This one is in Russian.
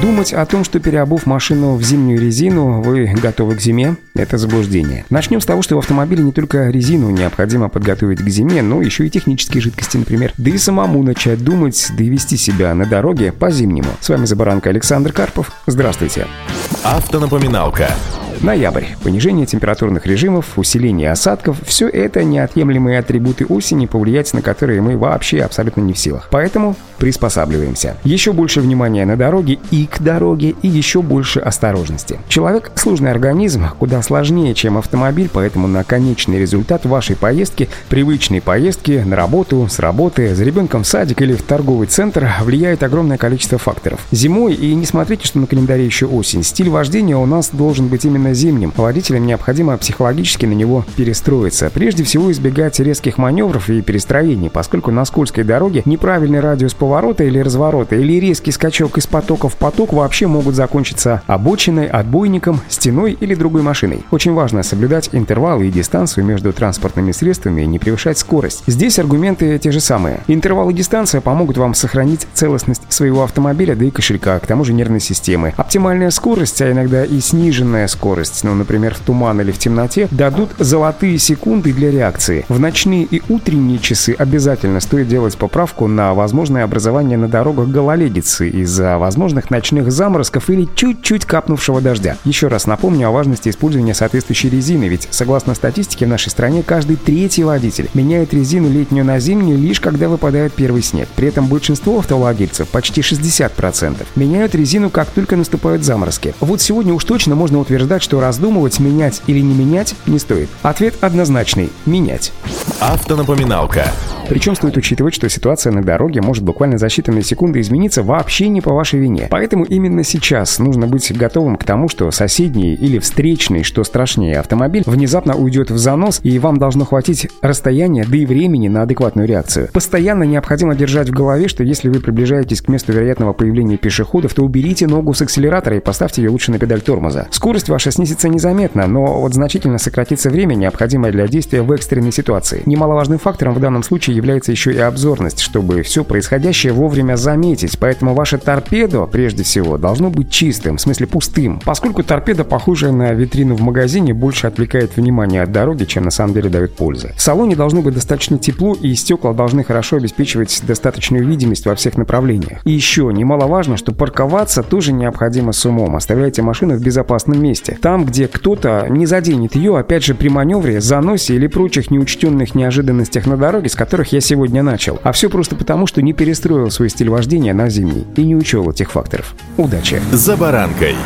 Думать о том, что переобув машину в зимнюю резину, вы готовы к зиме – это заблуждение. Начнем с того, что в автомобиле не только резину необходимо подготовить к зиме, но еще и технические жидкости, например. Да и самому начать думать, да и вести себя на дороге по-зимнему. С вами «За баранкой» Александр Карпов. Здравствуйте. Автонапоминалка. Ноябрь. Понижение температурных режимов, усиление осадков – все это неотъемлемые атрибуты осени, повлиять на которые мы вообще абсолютно не в силах. Поэтому приспосабливаемся. Еще больше внимания на дороге и к дороге, и еще больше осторожности. Человек – сложный организм, куда сложнее, чем автомобиль, поэтому на конечный результат вашей поездки, привычной поездки на работу, с работы, за ребенком в садик или в торговый центр влияет огромное количество факторов. Зимой, и не смотрите, что на календаре еще осень, стиль вождения у нас должен быть именно зимним, водителям необходимо психологически на него перестроиться. Прежде всего избегать резких маневров и перестроений, поскольку на скользкой дороге неправильный радиус поворота или разворота или резкий скачок из потока в поток вообще могут закончиться обочиной, отбойником, стеной или другой машиной. Очень важно соблюдать интервалы и дистанцию между транспортными средствами и не превышать скорость. Здесь аргументы те же самые. Интервал и дистанция помогут вам сохранить целостность своего автомобиля, да и кошелька, к тому же нервной системы. Оптимальная скорость, а иногда и сниженная скорость скорость, ну, например, в туман или в темноте, дадут золотые секунды для реакции. В ночные и утренние часы обязательно стоит делать поправку на возможное образование на дорогах гололедицы из-за возможных ночных заморозков или чуть-чуть капнувшего дождя. Еще раз напомню о важности использования соответствующей резины, ведь согласно статистике в нашей стране каждый третий водитель меняет резину летнюю на зимнюю лишь когда выпадает первый снег. При этом большинство автовладельцев, почти 60%, меняют резину как только наступают заморозки. Вот сегодня уж точно можно утверждать, что раздумывать, менять или не менять не стоит. Ответ однозначный – менять. Автонапоминалка. Причем стоит учитывать, что ситуация на дороге может буквально за считанные секунды измениться вообще не по вашей вине. Поэтому именно сейчас нужно быть готовым к тому, что соседний или встречный, что страшнее, автомобиль внезапно уйдет в занос, и вам должно хватить расстояния, да и времени на адекватную реакцию. Постоянно необходимо держать в голове, что если вы приближаетесь к месту вероятного появления пешеходов, то уберите ногу с акселератора и поставьте ее лучше на педаль тормоза. Скорость ваша снизится незаметно, но вот значительно сократится время, необходимое для действия в экстренной ситуации. Немаловажным фактором в данном случае является еще и обзорность, чтобы все происходящее вовремя заметить. Поэтому ваше торпедо, прежде всего, должно быть чистым, в смысле пустым. Поскольку торпеда, похожая на витрину в магазине, больше отвлекает внимание от дороги, чем на самом деле дает пользы. В салоне должно быть достаточно тепло, и стекла должны хорошо обеспечивать достаточную видимость во всех направлениях. И еще немаловажно, что парковаться тоже необходимо с умом. Оставляйте машину в безопасном месте. Там, где кто-то не заденет ее, опять же, при маневре, заносе или прочих неучтенных неожиданностях на дороге, с которых я сегодня начал. А все просто потому, что не перестроил свой стиль вождения на зимний и не учел этих факторов. Удачи! За баранкой.